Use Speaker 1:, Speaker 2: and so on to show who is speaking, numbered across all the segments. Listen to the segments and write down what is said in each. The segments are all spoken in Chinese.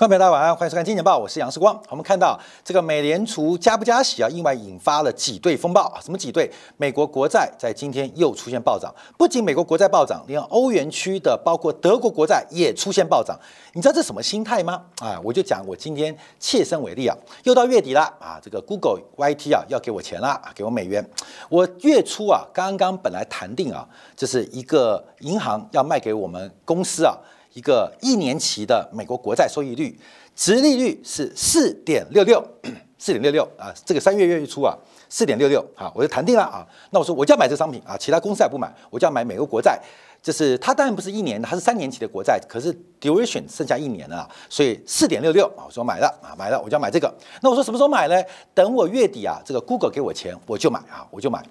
Speaker 1: 观众朋友大家晚安，欢迎收看《金钱报》，我是杨世光。我们看到这个美联储加不加息啊，意外引发了挤兑风暴啊。什么挤兑？美国国债在今天又出现暴涨，不仅美国国债暴涨，连欧元区的包括德国国债也出现暴涨。你知道这什么心态吗？啊，我就讲我今天切身为例啊，又到月底了啊，这个 Google YT 啊要给我钱了，给我美元。我月初啊刚刚本来谈定啊，这是一个银行要卖给我们公司啊。一个一年期的美国国债收益率，值利率是四点六六，四点六六啊，这个三月月初啊，四点六六啊，我就谈定了啊。那我说我就要买这商品啊，其他公司也不买，我就要买美国国债。就是它当然不是一年的，它是三年期的国债，可是 duration 剩下一年了，所以四点六六啊，我说买了啊，买了我就要买这个。那我说什么时候买呢？等我月底啊，这个 Google 给我钱，我就买啊，我就买。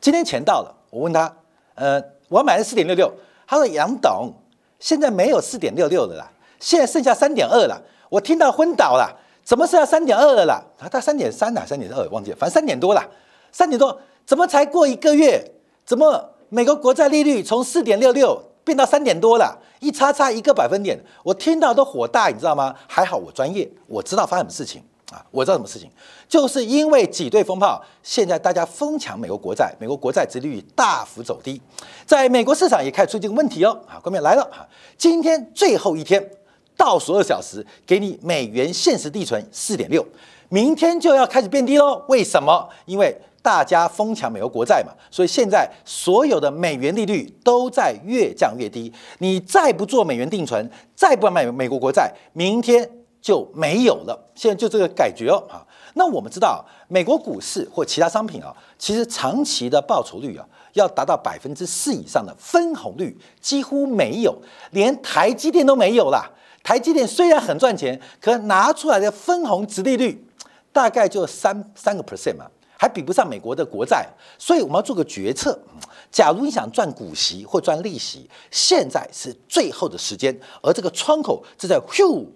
Speaker 1: 今天钱到了，我问他，呃，我要买的四点六六，他说杨董。现在没有四点六六的啦，现在剩下三点二了。我听到昏倒了，怎么剩下三点二了啦？啊，他三点三呐，三点二忘记了，反正三点多了，三点多，怎么才过一个月？怎么美国国债利率从四点六六变到三点多了？一差差一个百分点，我听到都火大，你知道吗？还好我专业，我知道发生什么事情。啊，我知道什么事情，就是因为挤兑风暴，现在大家疯抢美国国债，美国国债殖利率大幅走低，在美国市场也开始出现个问题哦。啊，关面来了啊，今天最后一天，倒数二小时，给你美元现实地存四点六，明天就要开始变低喽。为什么？因为大家疯抢美国国债嘛，所以现在所有的美元利率都在越降越低。你再不做美元定存，再不买美国国债，明天。就没有了，现在就这个感觉哦啊。那我们知道，美国股市或其他商品啊，其实长期的报酬率啊，要达到百分之四以上的分红率几乎没有，连台积电都没有啦。台积电虽然很赚钱，可拿出来的分红值利率大概就三三个 percent 嘛，还比不上美国的国债。所以我们要做个决策，假如你想赚股息或赚利息，现在是最后的时间，而这个窗口正在咻。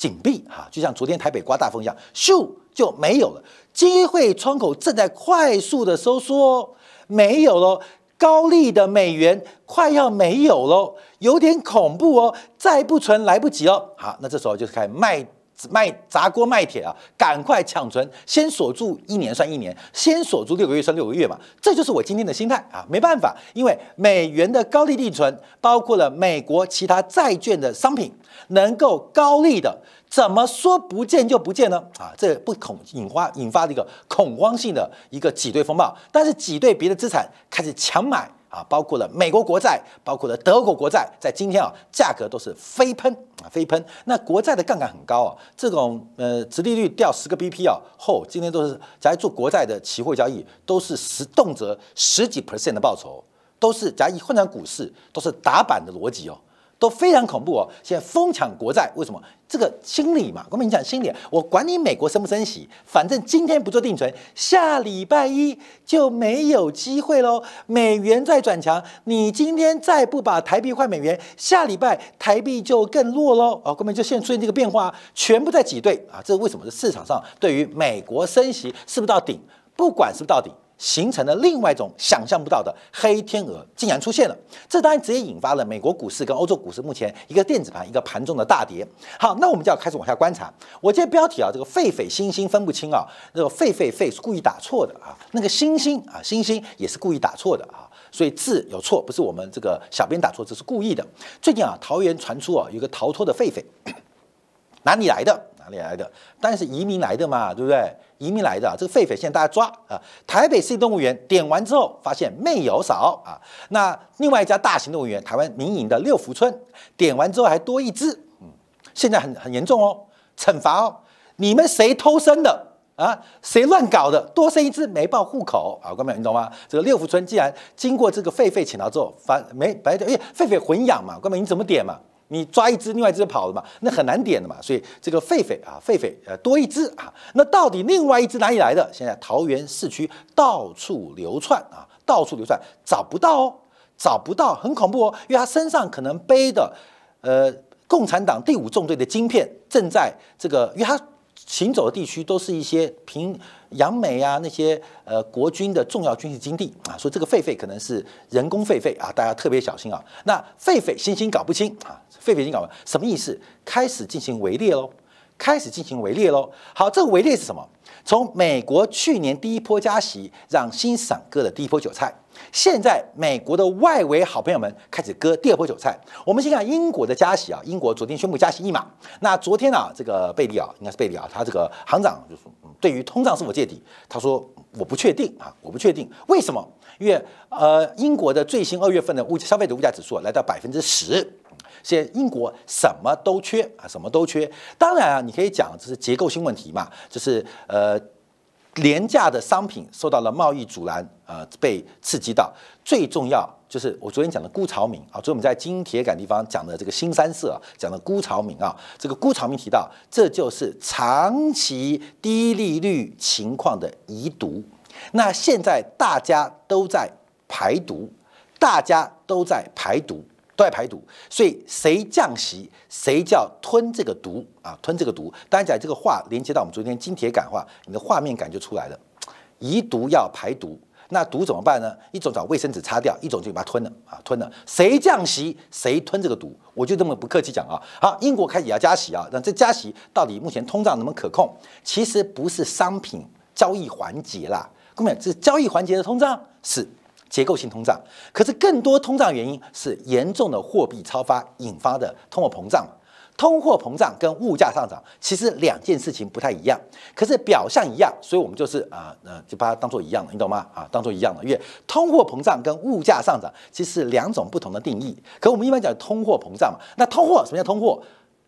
Speaker 1: 紧闭哈，就像昨天台北刮大风一样，咻就没有了。机会窗口正在快速的收缩，没有了。高利的美元快要没有喽，有点恐怖哦。再不存来不及哦。好，那这时候就是开始卖。卖砸锅卖铁啊！赶快抢存，先锁住一年算一年，先锁住六个月算六个月嘛。这就是我今天的心态啊！没办法，因为美元的高利率存，包括了美国其他债券的商品，能够高利的，怎么说不见就不见呢？啊，这不恐引发引发的一个恐慌性的一个挤兑风暴，但是挤兑别的资产开始强买。啊，包括了美国国债，包括了德国国债，在今天啊，价格都是飞喷啊，飞喷。那国债的杠杆很高啊，这种呃，直利率掉十个 BP 啊，后今天都是假如做国债的期货交易，都是十动辄十几 percent 的报酬，都是假如混成股市，都是打板的逻辑哦。都非常恐怖哦！现在疯抢国债，为什么？这个心理嘛，我跟你讲心理。我管你美国升不升息，反正今天不做定存，下礼拜一就没有机会喽。美元在转强，你今天再不把台币换美元，下礼拜台币就更弱喽。哦，根本就现在出现这个变化，全部在挤兑啊！这是为什么？是市场上对于美国升息是不是到顶？不管是不是到顶。形成了另外一种想象不到的黑天鹅，竟然出现了。这当然直接引发了美国股市跟欧洲股市目前一个电子盘一个盘中的大跌。好，那我们就要开始往下观察。我今天标题啊，这个狒狒星星分不清啊，这个狒狒狒是故意打错的啊，那个星星啊星星也是故意打错的啊，所以字有错，不是我们这个小编打错，这是故意的。最近啊，桃园传出啊，有个逃脱的狒狒，哪里来的？哪里来的？当然是移民来的嘛，对不对？移民来的这个狒狒，现在大家抓啊！台北市动物园点完之后，发现没有少啊。那另外一家大型动物园，台湾民营的六福村，点完之后还多一只，嗯，现在很很严重哦，惩罚哦！你们谁偷生的啊？谁乱搞的？多生一只没报户口啊？哥们你懂吗？这个六福村既然经过这个狒狒请到之后，反没白哎，狒狒混养嘛，哥们你怎么点嘛？你抓一只，另外一只跑了嘛？那很难点的嘛。所以这个狒狒啊，狒狒呃多一只啊。那到底另外一只哪里来的？现在桃园市区到处流窜啊，到处流窜，找不到哦，找不到，很恐怖哦。因为它身上可能背的呃共产党第五纵队的晶片，正在这个，因为它行走的地区都是一些平杨梅啊那些呃国军的重要军事基地啊，所以这个狒狒可能是人工狒狒啊，大家特别小心啊。那狒狒猩猩搞不清啊，狒狒星星搞不什么意思？开始进行围猎喽，开始进行围猎喽。好，这个围猎是什么？从美国去年第一波加息，让新赏割的第一波韭菜。现在美国的外围好朋友们开始割第二波韭菜。我们先看英国的加息啊，英国昨天宣布加息一码。那昨天啊，这个贝利啊，应该是贝利啊，他这个行长就说，对于通胀是否见底，他说我不确定啊，我不确定。为什么？因为呃，英国的最新二月份的物消费者物价指数来到百分之十。现在英国什么都缺啊，什么都缺。当然啊，你可以讲这是结构性问题嘛，就是呃廉价的商品受到了贸易阻拦，呃被刺激到。最重要就是我昨天讲的辜朝明啊，所以我们在金铁杆地方讲的这个新三色讲的辜朝明啊，这个辜朝明提到，这就是长期低利率情况的遗毒。那现在大家都在排毒，大家都在排毒。都在排毒，所以谁降息，谁叫吞这个毒啊？吞这个毒。当然讲这个话连接到我们昨天金铁感话，你的画面感就出来了。遗毒要排毒，那毒怎么办呢？一种找卫生纸擦掉，一种就把它吞了啊，吞了。谁降息，谁吞这个毒。我就这么不客气讲啊。好，英国开始要加息啊，那这加息到底目前通胀能不能可控？其实不是商品交易环节啦，各位，这交易环节的通胀是。结构性通胀，可是更多通胀原因是严重的货币超发引发的通货膨胀。通货膨胀跟物价上涨其实两件事情不太一样，可是表象一样，所以我们就是啊呃就把它当做一样的，你懂吗？啊，当做一样的，因为通货膨胀跟物价上涨其实两种不同的定义。可我们一般讲通货膨胀嘛，那通货什么叫通货？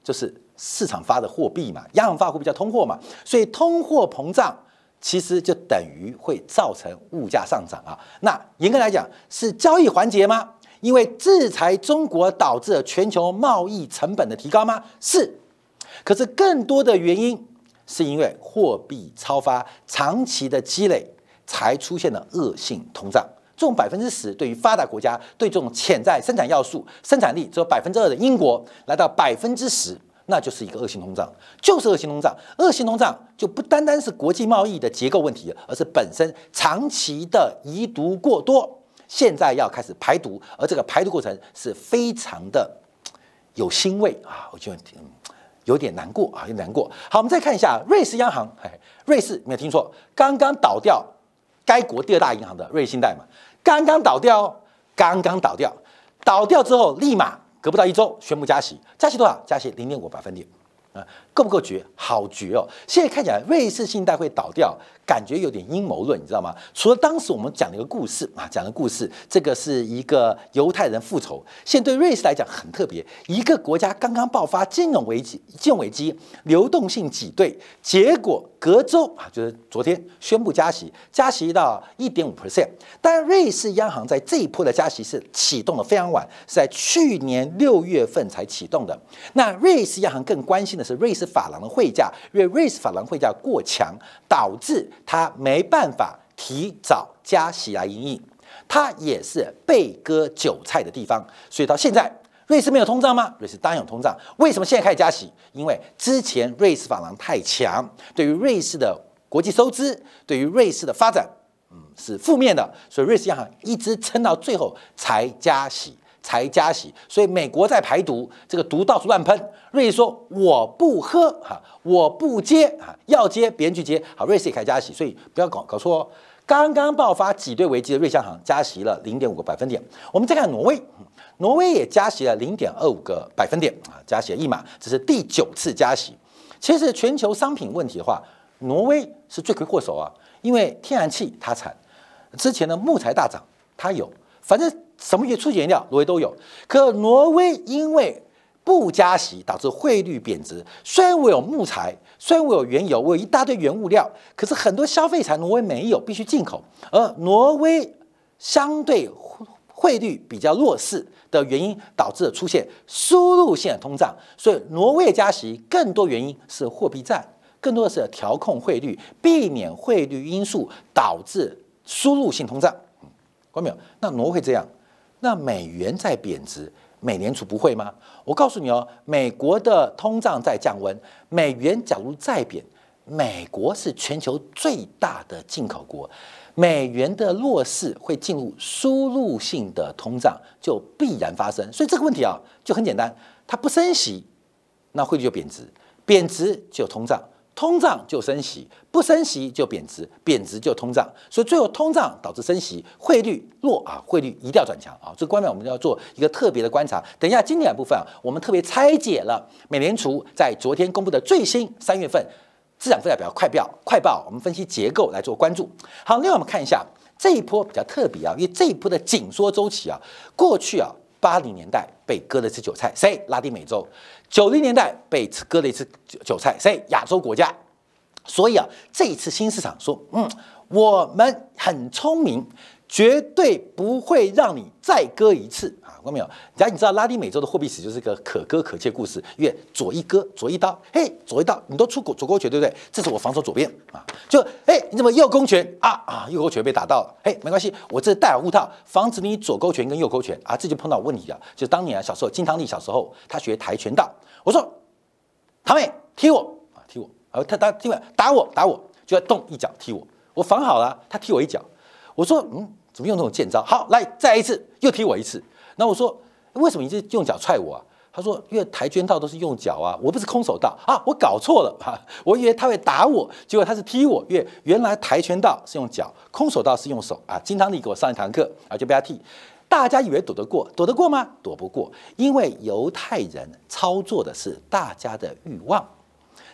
Speaker 1: 就是市场发的货币嘛，央行发货币叫通货嘛，所以通货膨胀。其实就等于会造成物价上涨啊。那严格来讲是交易环节吗？因为制裁中国导致了全球贸易成本的提高吗？是。可是更多的原因是因为货币超发长期的积累才出现了恶性通胀。这种百分之十对于发达国家对这种潜在生产要素生产力只有百分之二的英国来到百分之十。那就是一个恶性通胀，就是恶性通胀。恶性通胀就不单单是国际贸易的结构问题，而是本身长期的遗毒过多，现在要开始排毒，而这个排毒过程是非常的有腥味啊，我觉得有点难过啊，有点难过。好，我们再看一下瑞士央行，哎，瑞士没有听错，刚刚倒掉该国第二大银行的瑞信贷嘛，刚刚倒掉，刚刚倒掉，倒掉之后立马。隔不到一周，宣布加息，加息多少？加息零点五百分点，啊，够不够绝？好绝哦！现在看起来瑞士信贷会倒掉。感觉有点阴谋论，你知道吗？除了当时我们讲的一个故事啊，讲的故事，这个是一个犹太人复仇。现在对瑞士来讲很特别，一个国家刚刚爆发金融危机，金融危机流动性挤兑，结果隔周啊，就是昨天宣布加息，加息到一点五 percent。但瑞士央行在这一波的加息是启动的非常晚，是在去年六月份才启动的。那瑞士央行更关心的是瑞士法郎的汇价，因为瑞士法郎汇价过强，导致它没办法提早加息来盈利，它也是被割韭菜的地方。所以到现在，瑞士没有通胀吗？瑞士当然有通胀。为什么现在开始加息？因为之前瑞士法郎太强，对于瑞士的国际收支，对于瑞士的发展，嗯，是负面的。所以瑞士央行一直撑到最后才加息。才加息，所以美国在排毒，这个毒到处乱喷。瑞士说我不喝哈，我不接啊，要接别人去接。好，瑞士也开始加息，所以不要搞搞错哦。刚刚爆发挤兑危机的瑞央行加息了零点五个百分点。我们再看挪威，挪威也加息了零点二五个百分点啊，加息了一码，这是第九次加息。其实全球商品问题的话，挪威是罪魁祸首啊，因为天然气它产，之前的木材大涨它有，反正。什么原初原料，挪威都有。可挪威因为不加息，导致汇率贬值。虽然我有木材，虽然我有原油，我有一大堆原物料，可是很多消费产挪威没有，必须进口。而挪威相对汇率比较弱势的原因，导致了出现输入性的通胀。所以挪威加息更多原因是货币战，更多的是调控汇率，避免汇率因素导致输入性通胀。关没有？那挪威这样。那美元在贬值，美联储不会吗？我告诉你哦，美国的通胀在降温，美元假如再贬，美国是全球最大的进口国，美元的弱势会进入输入性的通胀，就必然发生。所以这个问题啊，就很简单，它不升息，那汇率就贬值，贬值就通胀。通胀就升息，不升息就贬值，贬值就通胀，所以最后通胀导致升息，汇率弱啊，汇率一定要转强啊。这个观点我们要做一个特别的观察。等一下经典部分啊，我们特别拆解了美联储在昨天公布的最新三月份资产负债表快表快报，我们分析结构来做关注。好，另外我们看一下这一波比较特别啊，因为这一波的紧缩周期啊，过去啊八零年代被割了一次韭菜，谁？拉丁美洲。九零年代被割了一次韭菜，所以？亚洲国家。所以啊，这一次新市场说，嗯，我们很聪明，绝对不会让你再割一次啊。看到没有？假如你知道拉丁美洲的货币史就是个可歌可泣故事，因为左一割，左一刀，嘿，左一刀，你都出国左勾拳，对不对？这是我防守左边啊，就嘿，你怎么右勾拳啊啊？右勾拳被打到了，嘿，没关系，我这戴耳护套，防止你左勾拳跟右勾拳啊，这就碰到问题了。就当年啊，小时候金汤力小时候他学跆拳道。我说，堂妹踢我啊，踢我啊！他打踢我打我打我，就要动一脚踢我。我防好了，他踢我一脚。我说，嗯，怎么用这种贱招？好，来再一次，又踢我一次。那我说，为什么你是用脚踹我啊？他说，因为跆拳道都是用脚啊，我不是空手道啊，我搞错了哈，我以为他会打我，结果他是踢我。因为原来跆拳道是用脚，空手道是用手啊。金汤力给我上一堂课啊，就被他踢。大家以为躲得过，躲得过吗？躲不过，因为犹太人操作的是大家的欲望，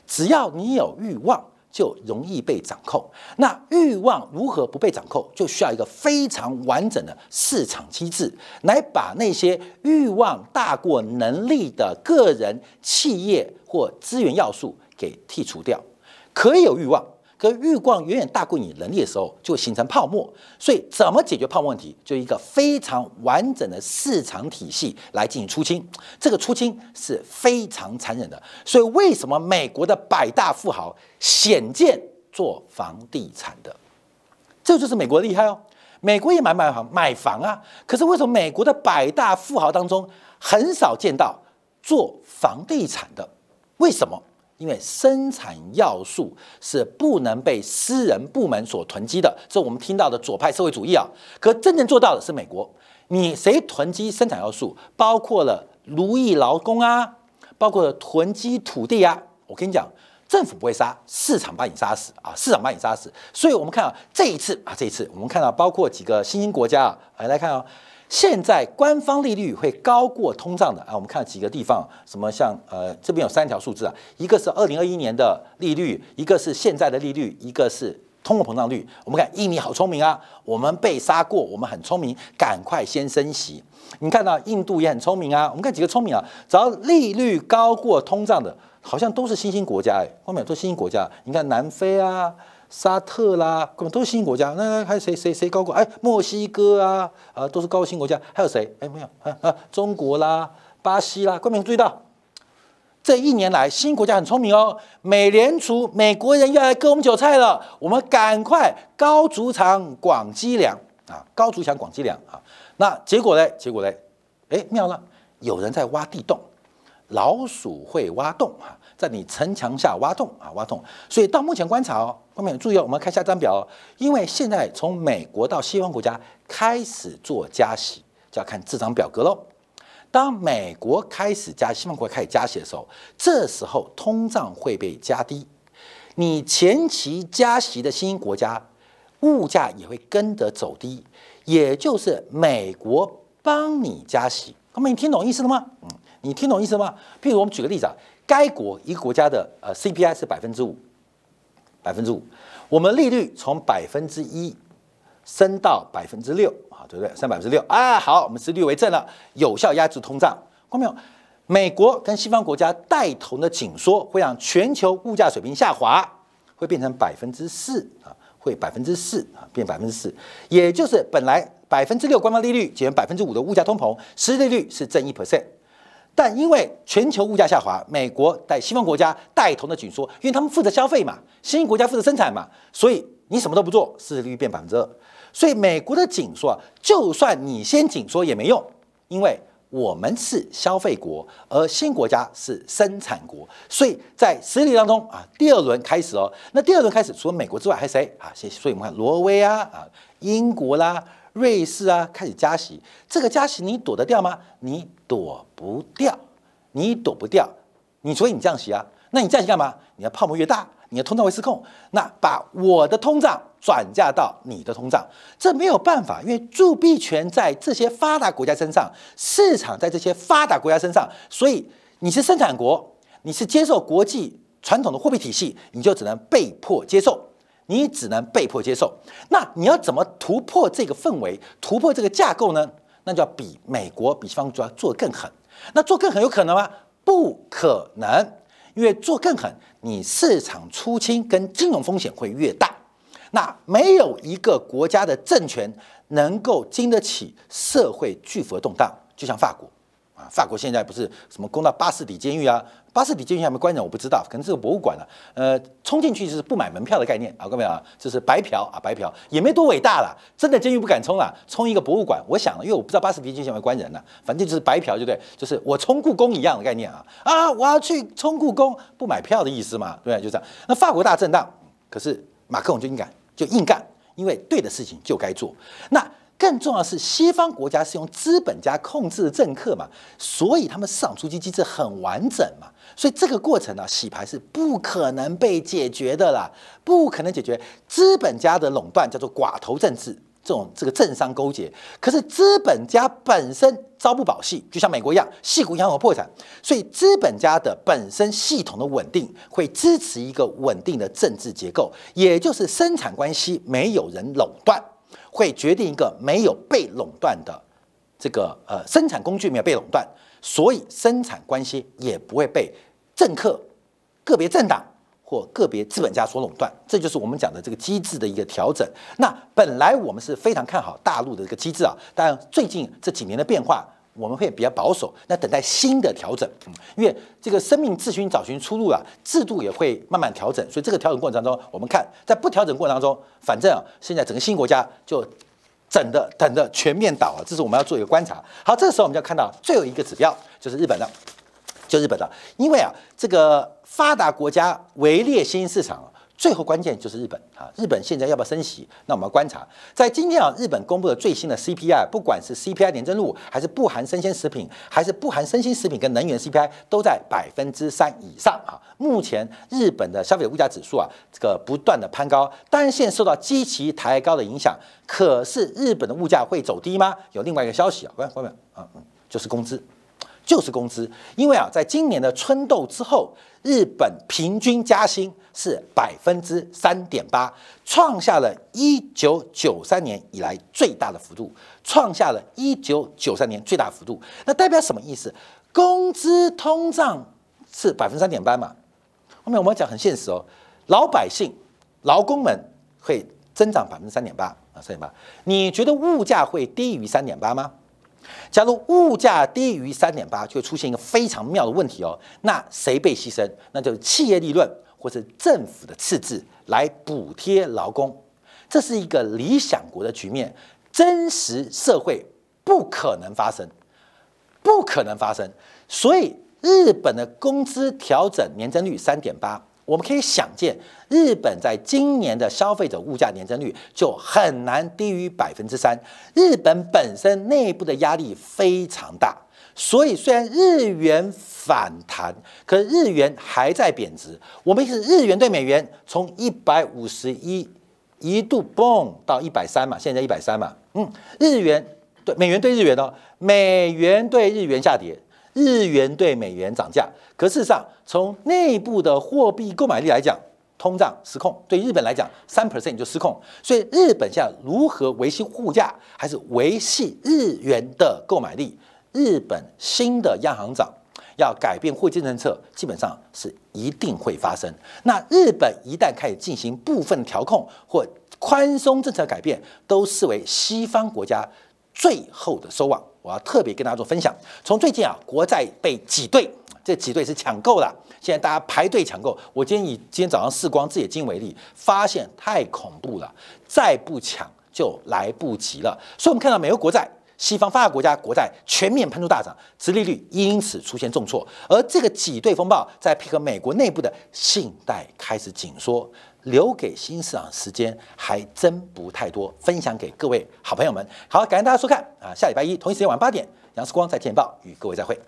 Speaker 1: 只要你有欲望，就容易被掌控。那欲望如何不被掌控？就需要一个非常完整的市场机制，来把那些欲望大过能力的个人、企业或资源要素给剔除掉。可以有欲望。可欲望远远大过你能力的时候，就形成泡沫。所以，怎么解决泡沫问题？就一个非常完整的市场体系来进行出清。这个出清是非常残忍的。所以，为什么美国的百大富豪显见做房地产的？这就是美国厉害哦。美国也买买房买房啊。可是，为什么美国的百大富豪当中很少见到做房地产的？为什么？因为生产要素是不能被私人部门所囤积的，这我们听到的左派社会主义啊。可真正做到的是美国，你谁囤积生产要素，包括了奴役劳工啊，包括了囤积土地啊。我跟你讲，政府不会杀，市场把你杀死啊，市场把你杀死。所以我们看啊，这一次啊，这一次我们看到包括几个新兴国家啊，来来看啊。现在官方利率会高过通胀的啊，我们看几个地方，什么像呃这边有三条数字啊，一个是二零二一年的利率，一个是现在的利率，一个是通货膨胀率。我们看印尼好聪明啊，我们被杀过，我们很聪明，赶快先升息。你看到印度也很聪明啊，我们看几个聪明啊，只要利率高过通胀的，好像都是新兴国家哎，后面都是新兴国家，你看南非啊。沙特啦，都是新兴国家。那还有谁谁谁高过？哎，墨西哥啊，啊，都是高新国家。还有谁？哎，没有啊啊，中国啦，巴西啦。观众注意到，这一年来，新国家很聪明哦。美联储，美国人要来割我们韭菜了，我们赶快高筑墙广积粮啊，高筑墙广积粮啊。那结果呢？结果呢？哎，妙了，有人在挖地洞，老鼠会挖洞啊。在你城墙下挖洞啊，挖洞。所以到目前观察哦，后面注意哦，我们看下张表哦。因为现在从美国到西方国家开始做加息，就要看这张表格喽。当美国开始加，西方国家开始加息的时候，这时候通胀会被加低。你前期加息的新兴国家，物价也会跟着走低，也就是美国帮你加息。那么你听懂意思了吗？嗯，你听懂意思吗？譬如我们举个例子啊。该国一个国家的呃 CPI 是百分之五，百分之五，我们利率从百分之一升到百分之六啊，对不对？升百分之六啊，好，我们是率为正了，有效压制通胀。看到没有？美国跟西方国家带头的紧缩，会让全球物价水平下滑，会变成百分之四啊，会百分之四啊，变百分之四，也就是本来百分之六官方利率减百分之五的物价通膨，实际利率是正一 percent。但因为全球物价下滑，美国在西方国家带头的紧缩，因为他们负责消费嘛，新兴国家负责生产嘛，所以你什么都不做，市值率变百分之二。所以美国的紧缩，就算你先紧缩也没用，因为我们是消费国，而新国家是生产国，所以在实力当中啊，第二轮开始哦。那第二轮开始，除了美国之外，还有谁啊？所以我们看挪威啊啊，英国啦、瑞士啊，开始加息。这个加息你躲得掉吗？你躲不掉，你躲不掉。你所以你降息啊？那你降息干嘛？你的泡沫越大，你的通胀会失控。那把我的通胀。转嫁到你的通胀，这没有办法，因为铸币权在这些发达国家身上，市场在这些发达国家身上，所以你是生产国，你是接受国际传统的货币体系，你就只能被迫接受，你只能被迫接受。那你要怎么突破这个氛围，突破这个架构呢？那就要比美国、比西方主要做更狠。那做更狠有可能吗？不可能，因为做更狠，你市场出清跟金融风险会越大。那没有一个国家的政权能够经得起社会巨幅的动荡，就像法国啊，法国现在不是什么攻到巴士底监狱啊，巴士底监狱还没关人，我不知道，可能是个博物馆了。呃，冲进去就是不买门票的概念啊，各位啊，这是白嫖啊，白嫖也没多伟大了，真的监狱不敢冲了，冲一个博物馆，我想，因为我不知道巴士底监狱有没关人呢，反正就是白嫖，对不对？就是我冲故宫一样的概念啊啊，我要去冲故宫，不买票的意思嘛，对不对，就这样。那法国大震荡，可是马克龙就应该。就硬干，因为对的事情就该做。那更重要的是，西方国家是用资本家控制的政客嘛，所以他们市场出击机制很完整嘛，所以这个过程呢，洗牌是不可能被解决的啦，不可能解决资本家的垄断，叫做寡头政治。这种这个政商勾结，可是资本家本身朝不保夕，就像美国一样，戏骨银行破产，所以资本家的本身系统的稳定会支持一个稳定的政治结构，也就是生产关系没有人垄断，会决定一个没有被垄断的这个呃生产工具没有被垄断，所以生产关系也不会被政客、个别政党。或个别资本家所垄断，这就是我们讲的这个机制的一个调整。那本来我们是非常看好大陆的这个机制啊，但最近这几年的变化，我们会比较保守。那等待新的调整，嗯因为这个生命自寻找寻出路啊，制度也会慢慢调整。所以这个调整过程当中，我们看在不调整过程当中，反正啊，现在整个新国家就整的等的全面倒啊，这是我们要做一个观察。好，这个时候我们就要看到最后一个指标，就是日本的。就日本的，因为啊，这个发达国家围猎新兴市场，最后关键就是日本啊。日本现在要不要升息？那我们要观察，在今天啊，日本公布的最新的 CPI，不管是 CPI 年增率，还是不含生鲜食品，还是不含生鲜食品跟能源 CPI，都在百分之三以上啊。目前日本的消费者物价指数啊，这个不断的攀高，单线受到基期抬高的影响。可是日本的物价会走低吗？有另外一个消息啊，关关门啊，嗯，就是工资。就是工资，因为啊，在今年的春斗之后，日本平均加薪是百分之三点八，创下了一九九三年以来最大的幅度，创下了一九九三年最大幅度。那代表什么意思？工资通胀是百分之三点八嘛？后面我们讲很现实哦，老百姓、劳工们会增长百分之三点八啊，三点八。你觉得物价会低于三点八吗？假如物价低于三点八，就会出现一个非常妙的问题哦。那谁被牺牲？那就是企业利润或是政府的赤字来补贴劳工。这是一个理想国的局面，真实社会不可能发生，不可能发生。所以日本的工资调整年增率三点八。我们可以想见，日本在今年的消费者物价年增率就很难低于百分之三。日本本身内部的压力非常大，所以虽然日元反弹，可日元还在贬值。我们是日元对美元从一百五十一一度蹦到一百三嘛，现在一百三嘛，嗯，日元对美元对日元哦，美元对日元下跌。日元对美元涨价，可事实上，从内部的货币购买力来讲，通胀失控。对日本来讲，三 percent 就失控。所以日本现在如何维系物价，还是维系日元的购买力？日本新的央行长要改变货币政策，基本上是一定会发生。那日本一旦开始进行部分调控或宽松政策改变，都视为西方国家最后的收网。我要特别跟大家做分享。从最近啊，国债被挤兑，这挤兑是抢购了。现在大家排队抢购。我今天以今天早上视光自眼睛为例，发现太恐怖了，再不抢就来不及了。所以，我们看到美国国债西方发达国家国债全面喷出大涨，殖利率因此出现重挫，而这个挤兑风暴在配合美国内部的信贷开始紧缩，留给新市场时间还真不太多。分享给各位好朋友们，好，感谢大家收看啊！下礼拜一同一时间晚八点，杨世光在见报与各位再会。